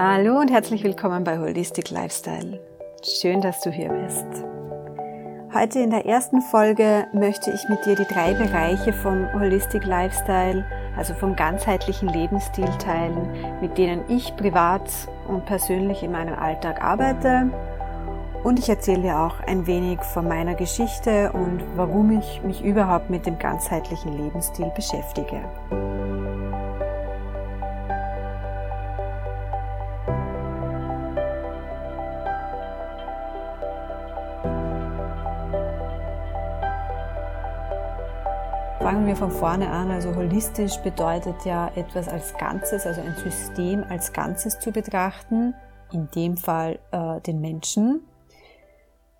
Hallo und herzlich willkommen bei Holistic Lifestyle. Schön, dass du hier bist. Heute in der ersten Folge möchte ich mit dir die drei Bereiche vom Holistic Lifestyle, also vom ganzheitlichen Lebensstil teilen, mit denen ich privat und persönlich in meinem Alltag arbeite. Und ich erzähle dir auch ein wenig von meiner Geschichte und warum ich mich überhaupt mit dem ganzheitlichen Lebensstil beschäftige. Wir von vorne an. Also holistisch bedeutet ja etwas als Ganzes, also ein System als Ganzes zu betrachten, in dem Fall äh, den Menschen.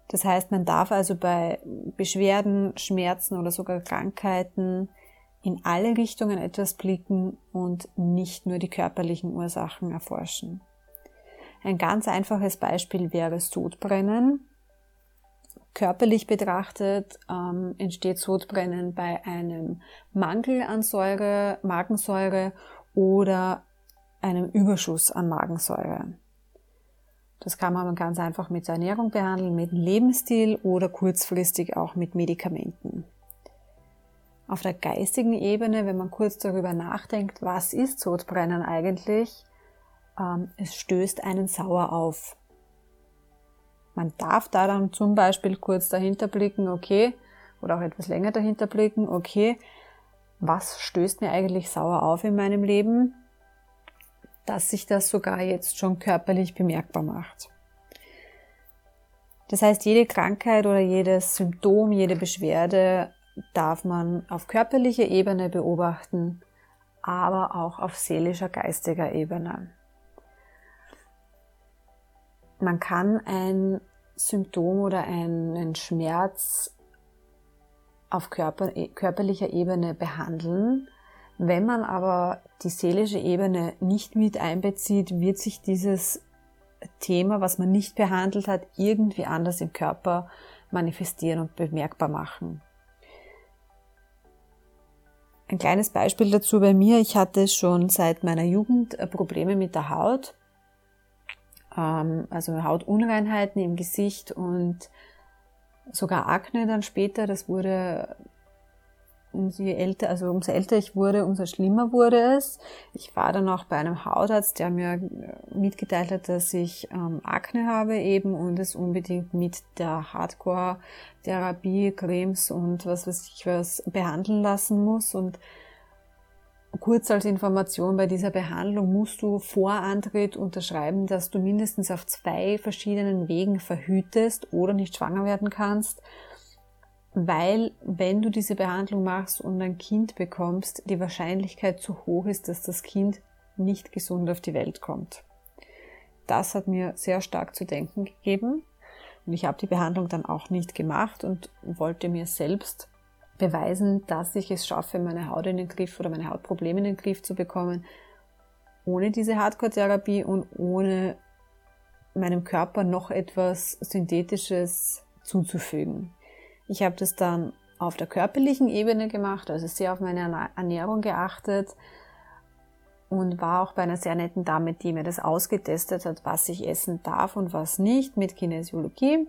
Das heißt, man darf also bei Beschwerden, Schmerzen oder sogar Krankheiten in alle Richtungen etwas blicken und nicht nur die körperlichen Ursachen erforschen. Ein ganz einfaches Beispiel wäre Sodbrennen körperlich betrachtet ähm, entsteht Sodbrennen bei einem Mangel an Säure, Magensäure oder einem Überschuss an Magensäure. Das kann man ganz einfach mit der Ernährung behandeln, mit dem Lebensstil oder kurzfristig auch mit Medikamenten. Auf der geistigen Ebene, wenn man kurz darüber nachdenkt, was ist Sodbrennen eigentlich, ähm, es stößt einen sauer auf. Man darf da dann zum Beispiel kurz dahinter blicken, okay, oder auch etwas länger dahinter blicken, okay, was stößt mir eigentlich sauer auf in meinem Leben, dass sich das sogar jetzt schon körperlich bemerkbar macht. Das heißt, jede Krankheit oder jedes Symptom, jede Beschwerde darf man auf körperlicher Ebene beobachten, aber auch auf seelischer, geistiger Ebene. Man kann ein Symptom oder einen Schmerz auf Körper, körperlicher Ebene behandeln. Wenn man aber die seelische Ebene nicht mit einbezieht, wird sich dieses Thema, was man nicht behandelt hat, irgendwie anders im Körper manifestieren und bemerkbar machen. Ein kleines Beispiel dazu bei mir. Ich hatte schon seit meiner Jugend Probleme mit der Haut also Hautunreinheiten im Gesicht und sogar Akne dann später. Das wurde umso älter, also umso älter ich wurde, umso schlimmer wurde es. Ich war dann auch bei einem Hautarzt, der mir mitgeteilt hat, dass ich ähm, Akne habe eben und es unbedingt mit der Hardcore-Therapie, Cremes und was weiß ich was behandeln lassen muss und Kurz als Information bei dieser Behandlung musst du vor Antritt unterschreiben, dass du mindestens auf zwei verschiedenen Wegen verhütest oder nicht schwanger werden kannst, weil wenn du diese Behandlung machst und ein Kind bekommst, die Wahrscheinlichkeit zu hoch ist, dass das Kind nicht gesund auf die Welt kommt. Das hat mir sehr stark zu denken gegeben und ich habe die Behandlung dann auch nicht gemacht und wollte mir selbst beweisen, dass ich es schaffe, meine Haut in den Griff oder meine Hautprobleme in den Griff zu bekommen, ohne diese Hardcore-Therapie und ohne meinem Körper noch etwas Synthetisches zuzufügen. Ich habe das dann auf der körperlichen Ebene gemacht, also sehr auf meine Ernährung geachtet und war auch bei einer sehr netten Dame, die mir das ausgetestet hat, was ich essen darf und was nicht mit Kinesiologie.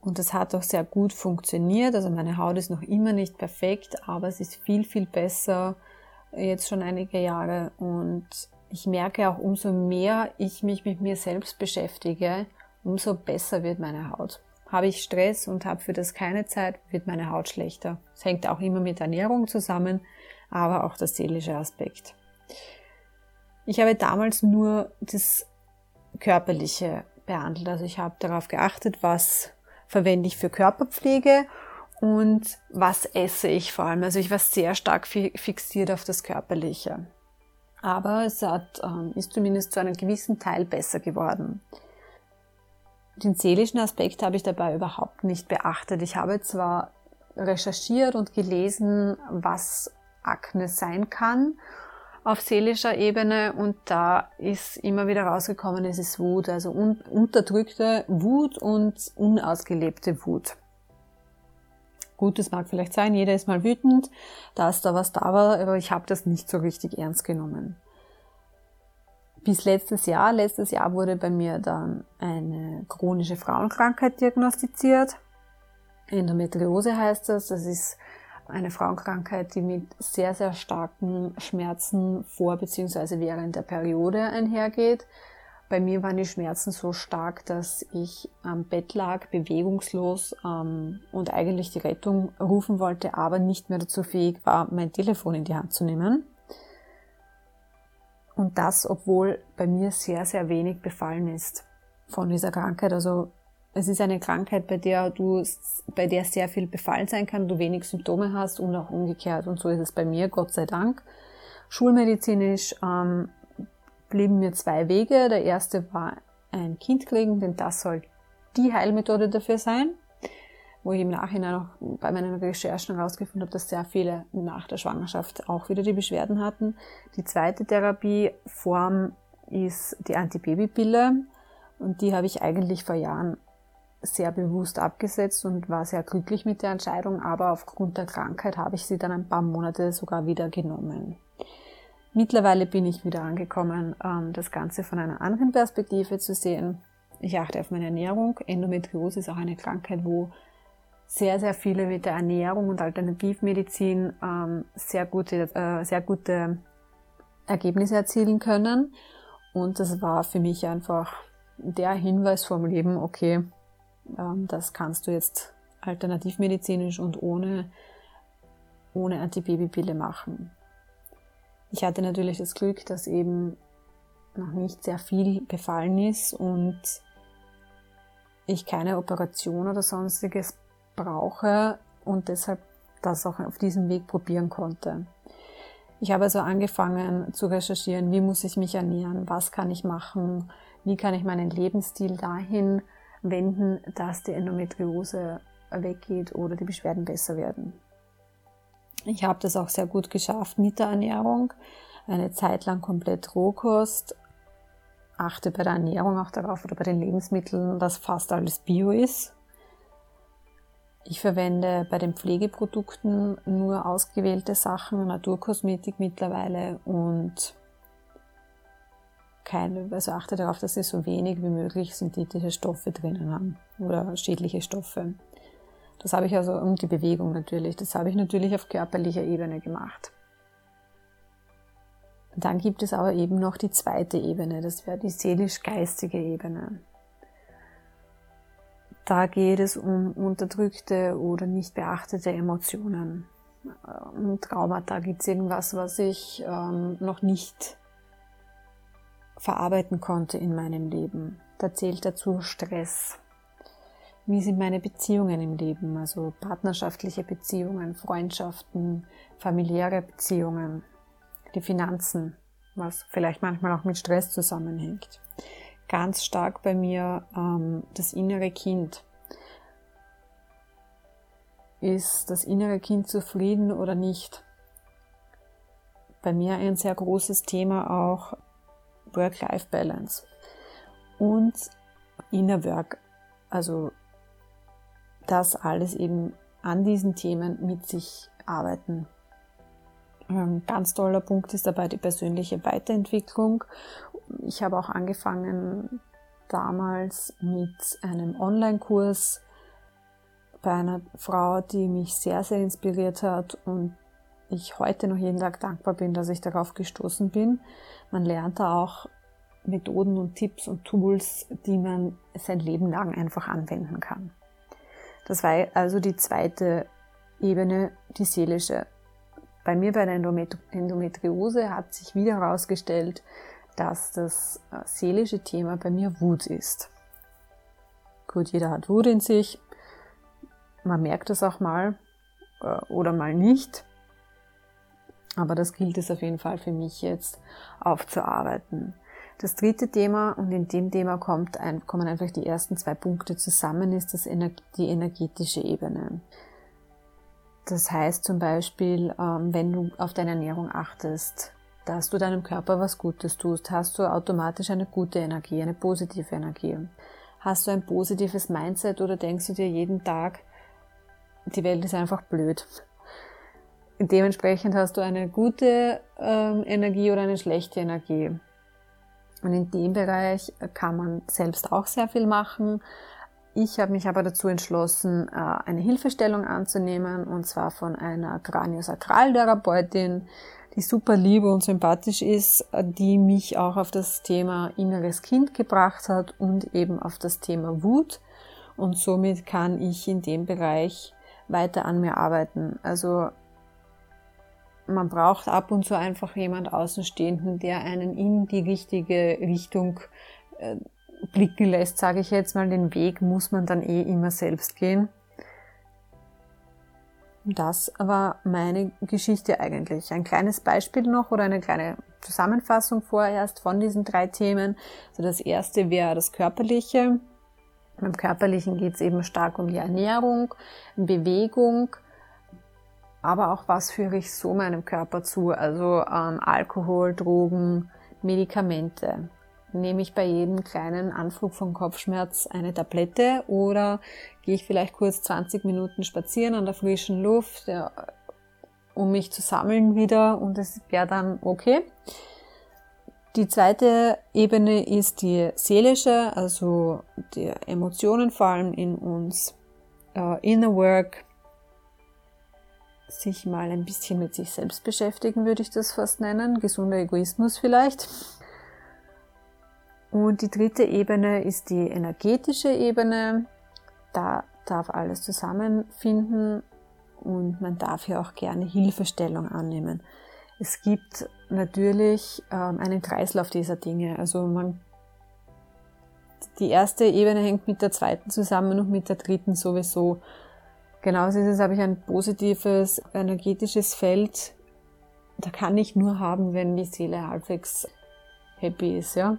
Und das hat auch sehr gut funktioniert. Also meine Haut ist noch immer nicht perfekt, aber es ist viel, viel besser jetzt schon einige Jahre. Und ich merke auch, umso mehr ich mich mit mir selbst beschäftige, umso besser wird meine Haut. Habe ich Stress und habe für das keine Zeit, wird meine Haut schlechter. Es hängt auch immer mit Ernährung zusammen, aber auch der seelische Aspekt. Ich habe damals nur das Körperliche behandelt. Also ich habe darauf geachtet, was verwende ich für Körperpflege und was esse ich vor allem. Also ich war sehr stark fixiert auf das Körperliche. Aber es hat, ähm, ist zumindest zu einem gewissen Teil besser geworden. Den seelischen Aspekt habe ich dabei überhaupt nicht beachtet. Ich habe zwar recherchiert und gelesen, was Akne sein kann auf seelischer Ebene und da ist immer wieder rausgekommen, es ist Wut, also un unterdrückte Wut und unausgelebte Wut. Gut, das mag vielleicht sein, jeder ist mal wütend, dass da was da war, aber ich habe das nicht so richtig ernst genommen. bis letztes Jahr. Letztes Jahr wurde bei mir dann eine chronische Frauenkrankheit diagnostiziert. Endometriose heißt das. Das ist eine Frauenkrankheit, die mit sehr, sehr starken Schmerzen vor bzw. während der Periode einhergeht. Bei mir waren die Schmerzen so stark, dass ich am Bett lag, bewegungslos ähm, und eigentlich die Rettung rufen wollte, aber nicht mehr dazu fähig war, mein Telefon in die Hand zu nehmen. Und das, obwohl bei mir sehr, sehr wenig befallen ist von dieser Krankheit. Also es ist eine Krankheit, bei der du, bei der sehr viel befallen sein kann, du wenig Symptome hast und auch umgekehrt. Und so ist es bei mir, Gott sei Dank. Schulmedizinisch ähm, blieben mir zwei Wege. Der erste war ein Kind kriegen, denn das soll die Heilmethode dafür sein. Wo ich im Nachhinein auch bei meinen Recherchen herausgefunden habe, dass sehr viele nach der Schwangerschaft auch wieder die Beschwerden hatten. Die zweite Therapieform ist die Antibabypille. Und die habe ich eigentlich vor Jahren sehr bewusst abgesetzt und war sehr glücklich mit der Entscheidung, aber aufgrund der Krankheit habe ich sie dann ein paar Monate sogar wieder genommen. Mittlerweile bin ich wieder angekommen, ähm, das Ganze von einer anderen Perspektive zu sehen. Ich achte auf meine Ernährung. Endometriose ist auch eine Krankheit, wo sehr, sehr viele mit der Ernährung und Alternativmedizin ähm, sehr gute, äh, sehr gute Ergebnisse erzielen können. Und das war für mich einfach der Hinweis vom Leben, okay, das kannst du jetzt alternativmedizinisch und ohne, ohne Antibabypille machen. Ich hatte natürlich das Glück, dass eben noch nicht sehr viel befallen ist und ich keine Operation oder sonstiges brauche und deshalb das auch auf diesem Weg probieren konnte. Ich habe also angefangen zu recherchieren, wie muss ich mich ernähren, was kann ich machen, wie kann ich meinen Lebensstil dahin wenden, dass die Endometriose weggeht oder die Beschwerden besser werden. Ich habe das auch sehr gut geschafft mit der Ernährung. Eine Zeit lang komplett Rohkost. Achte bei der Ernährung auch darauf oder bei den Lebensmitteln, dass fast alles Bio ist. Ich verwende bei den Pflegeprodukten nur ausgewählte Sachen, Naturkosmetik mittlerweile und keine, also achte darauf, dass sie so wenig wie möglich synthetische Stoffe drinnen haben oder schädliche Stoffe. Das habe ich also um die Bewegung natürlich. Das habe ich natürlich auf körperlicher Ebene gemacht. Dann gibt es aber eben noch die zweite Ebene, das wäre die seelisch-geistige Ebene. Da geht es um unterdrückte oder nicht beachtete Emotionen. Um Traumata gibt es irgendwas, was ich ähm, noch nicht verarbeiten konnte in meinem Leben. Da zählt dazu Stress, wie sind meine Beziehungen im Leben, also partnerschaftliche Beziehungen, Freundschaften, familiäre Beziehungen, die Finanzen, was vielleicht manchmal auch mit Stress zusammenhängt. Ganz stark bei mir ähm, das innere Kind. Ist das innere Kind zufrieden oder nicht? Bei mir ein sehr großes Thema auch Work-Life-Balance und Inner Work, also das alles eben an diesen Themen mit sich arbeiten. Ein ähm, ganz toller Punkt ist dabei die persönliche Weiterentwicklung. Ich habe auch angefangen damals mit einem Online-Kurs bei einer Frau, die mich sehr, sehr inspiriert hat und ich heute noch jeden Tag dankbar bin, dass ich darauf gestoßen bin. Man lernt da auch Methoden und Tipps und Tools, die man sein Leben lang einfach anwenden kann. Das war also die zweite Ebene, die seelische. Bei mir bei der Endometriose hat sich wieder herausgestellt, dass das äh, seelische Thema bei mir Wut ist. Gut, jeder hat Wut in sich. Man merkt das auch mal äh, oder mal nicht. Aber das gilt es auf jeden Fall für mich jetzt aufzuarbeiten. Das dritte Thema, und in dem Thema kommt ein, kommen einfach die ersten zwei Punkte zusammen, ist das die energetische Ebene. Das heißt zum Beispiel, ähm, wenn du auf deine Ernährung achtest, dass du deinem Körper was Gutes tust, hast du automatisch eine gute Energie, eine positive Energie. Hast du ein positives Mindset oder denkst du dir jeden Tag, die Welt ist einfach blöd. Dementsprechend hast du eine gute ähm, Energie oder eine schlechte Energie. Und in dem Bereich kann man selbst auch sehr viel machen. Ich habe mich aber dazu entschlossen, äh, eine Hilfestellung anzunehmen, und zwar von einer Kraniosakraltherapeutin, die super liebe und sympathisch ist, die mich auch auf das Thema inneres Kind gebracht hat und eben auf das Thema Wut. Und somit kann ich in dem Bereich weiter an mir arbeiten. Also man braucht ab und zu einfach jemand Außenstehenden, der einen in die richtige Richtung äh, blicken lässt, sage ich jetzt mal. Den Weg muss man dann eh immer selbst gehen. Das war meine Geschichte eigentlich. Ein kleines Beispiel noch oder eine kleine Zusammenfassung vorerst von diesen drei Themen. Also das erste wäre das Körperliche. Beim Körperlichen geht es eben stark um die Ernährung, Bewegung, aber auch was führe ich so meinem Körper zu. Also ähm, Alkohol, Drogen, Medikamente nehme ich bei jedem kleinen Anflug von Kopfschmerz eine Tablette oder gehe ich vielleicht kurz 20 Minuten spazieren an der frischen Luft, ja, um mich zu sammeln wieder und es wäre dann okay. Die zweite Ebene ist die seelische, also die Emotionen vor allem in uns, uh, Inner Work, sich mal ein bisschen mit sich selbst beschäftigen, würde ich das fast nennen, gesunder Egoismus vielleicht. Und die dritte Ebene ist die energetische Ebene. Da darf alles zusammenfinden und man darf hier auch gerne Hilfestellung annehmen. Es gibt natürlich ähm, einen Kreislauf dieser Dinge. Also man, die erste Ebene hängt mit der zweiten zusammen und mit der dritten sowieso. Genauso ist es, habe ich ein positives energetisches Feld. Da kann ich nur haben, wenn die Seele halbwegs happy ist, ja.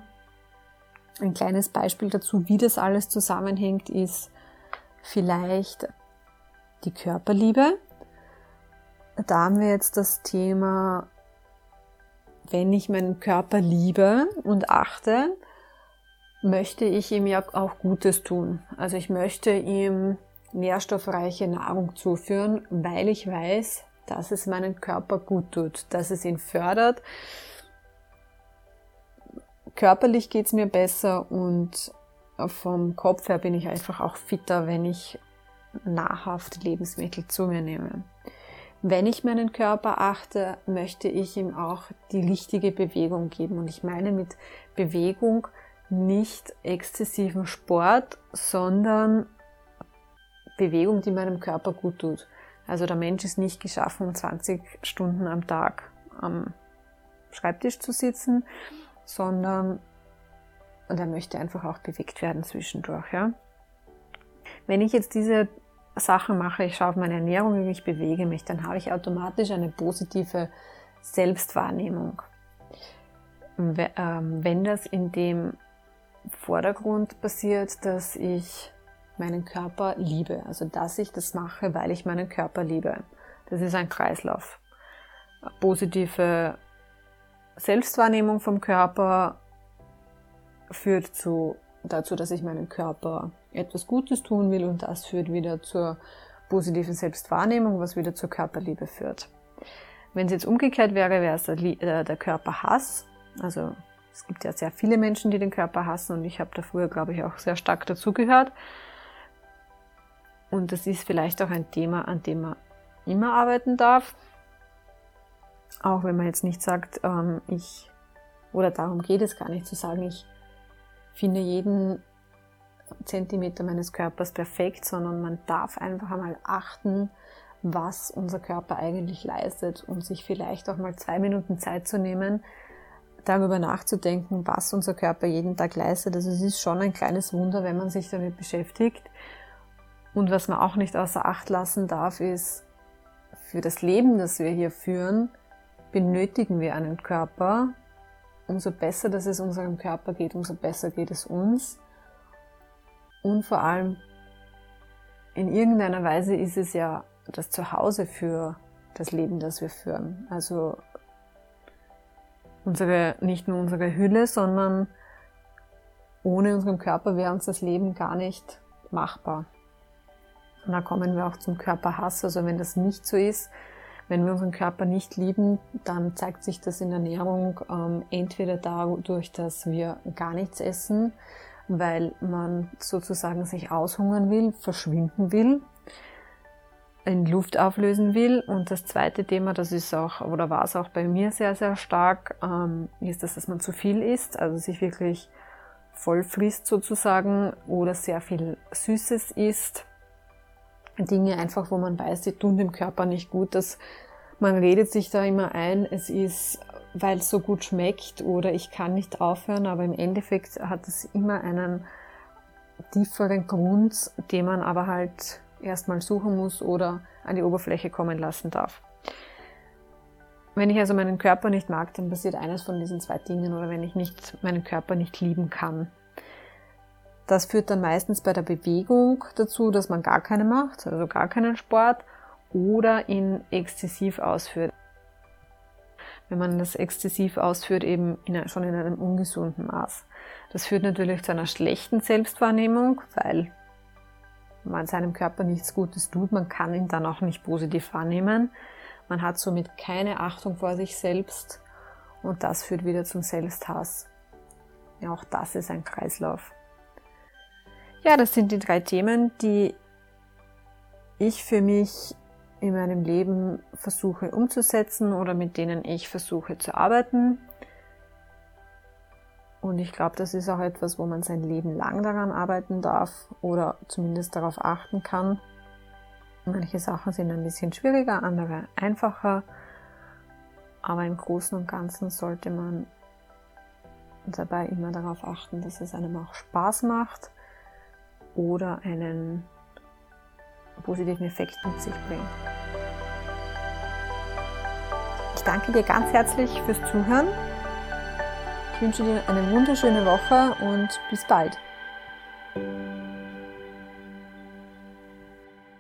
Ein kleines Beispiel dazu, wie das alles zusammenhängt, ist vielleicht die Körperliebe. Da haben wir jetzt das Thema, wenn ich meinen Körper liebe und achte, möchte ich ihm ja auch Gutes tun. Also ich möchte ihm nährstoffreiche Nahrung zuführen, weil ich weiß, dass es meinen Körper gut tut, dass es ihn fördert, körperlich geht's mir besser und vom Kopf her bin ich einfach auch fitter, wenn ich nahrhaft Lebensmittel zu mir nehme. Wenn ich meinen Körper achte, möchte ich ihm auch die richtige Bewegung geben. Und ich meine mit Bewegung nicht exzessiven Sport, sondern Bewegung, die meinem Körper gut tut. Also der Mensch ist nicht geschaffen, 20 Stunden am Tag am Schreibtisch zu sitzen, sondern und er möchte einfach auch bewegt werden zwischendurch. Ja? Wenn ich jetzt diese Sachen mache, ich schaue auf meine Ernährung, ich bewege mich, dann habe ich automatisch eine positive Selbstwahrnehmung. Ähm, wenn das in dem Vordergrund passiert, dass ich meinen Körper liebe, also dass ich das mache, weil ich meinen Körper liebe. Das ist ein Kreislauf. Positive Selbstwahrnehmung vom Körper führt zu, dazu, dass ich meinem Körper etwas Gutes tun will und das führt wieder zur positiven Selbstwahrnehmung, was wieder zur Körperliebe führt. Wenn es jetzt umgekehrt wäre, wäre es der, äh, der Körperhass. Also es gibt ja sehr viele Menschen, die den Körper hassen und ich habe da früher, glaube ich, auch sehr stark dazugehört. Und das ist vielleicht auch ein Thema, an dem man immer arbeiten darf. Auch wenn man jetzt nicht sagt, ähm, ich, oder darum geht es gar nicht zu sagen, ich finde jeden Zentimeter meines Körpers perfekt, sondern man darf einfach einmal achten, was unser Körper eigentlich leistet und sich vielleicht auch mal zwei Minuten Zeit zu nehmen, darüber nachzudenken, was unser Körper jeden Tag leistet. Also es ist schon ein kleines Wunder, wenn man sich damit beschäftigt. Und was man auch nicht außer Acht lassen darf, ist, für das Leben, das wir hier führen, benötigen wir einen Körper. Umso besser, dass es unserem Körper geht, umso besser geht es uns. Und vor allem, in irgendeiner Weise ist es ja das Zuhause für das Leben, das wir führen. Also unsere, nicht nur unsere Hülle, sondern ohne unseren Körper wäre uns das Leben gar nicht machbar. Und da kommen wir auch zum Körperhass. Also wenn das nicht so ist, Wenn wir unseren Körper nicht lieben, dann zeigt sich das in der Ernährung ähm, entweder dadurch, dass wir gar nichts essen, weil man sozusagen sich aushungern will, verschwinden will, in Luft auflösen will. Und das zweite Thema, das ist auch, oder war es auch bei mir sehr, sehr stark, ähm, ist das, dass man zu viel isst, also sich wirklich voll frisst sozusagen oder sehr viel Süßes isst. Dinge einfach, wo man weiß, sie tun dem Körper nicht gut. dass man redet sich da immer ein, es ist, weil es so gut schmeckt oder ich kann nicht aufhören, aber im Endeffekt hat es immer einen tieferen Grund, den man aber halt erstmal suchen muss oder an die Oberfläche kommen lassen darf. Wenn ich also meinen Körper nicht mag, dann passiert eines von diesen zwei Dingen oder wenn ich nicht meinen Körper nicht lieben kann. Das führt dann meistens bei der Bewegung dazu, dass man gar keine macht, also gar keinen Sport oder ihn exzessiv ausführt. Wenn man das exzessiv ausführt, eben in, schon in einem ungesunden Maß. Das führt natürlich zu einer schlechten Selbstwahrnehmung, weil man seinem Körper nichts Gutes tut. Man kann ihn dann auch nicht positiv wahrnehmen. Man hat somit keine Achtung vor sich selbst und das führt wieder zum Selbsthass. Ja, auch das ist ein Kreislauf. Ja, das sind die drei Themen, die ich für mich in meinem Leben versuche umzusetzen oder mit denen ich versuche zu arbeiten. Und ich glaube, das ist auch etwas, wo man sein Leben lang daran arbeiten darf oder zumindest darauf achten kann. Manche Sachen sind ein bisschen schwieriger, andere einfacher. Aber im Großen und Ganzen sollte man dabei immer darauf achten, dass es einem auch Spaß macht oder einen positiven Effekt mit sich bringt. Ich danke dir ganz herzlich fürs Zuhören. Ich wünsche dir eine wunderschöne Woche und bis bald.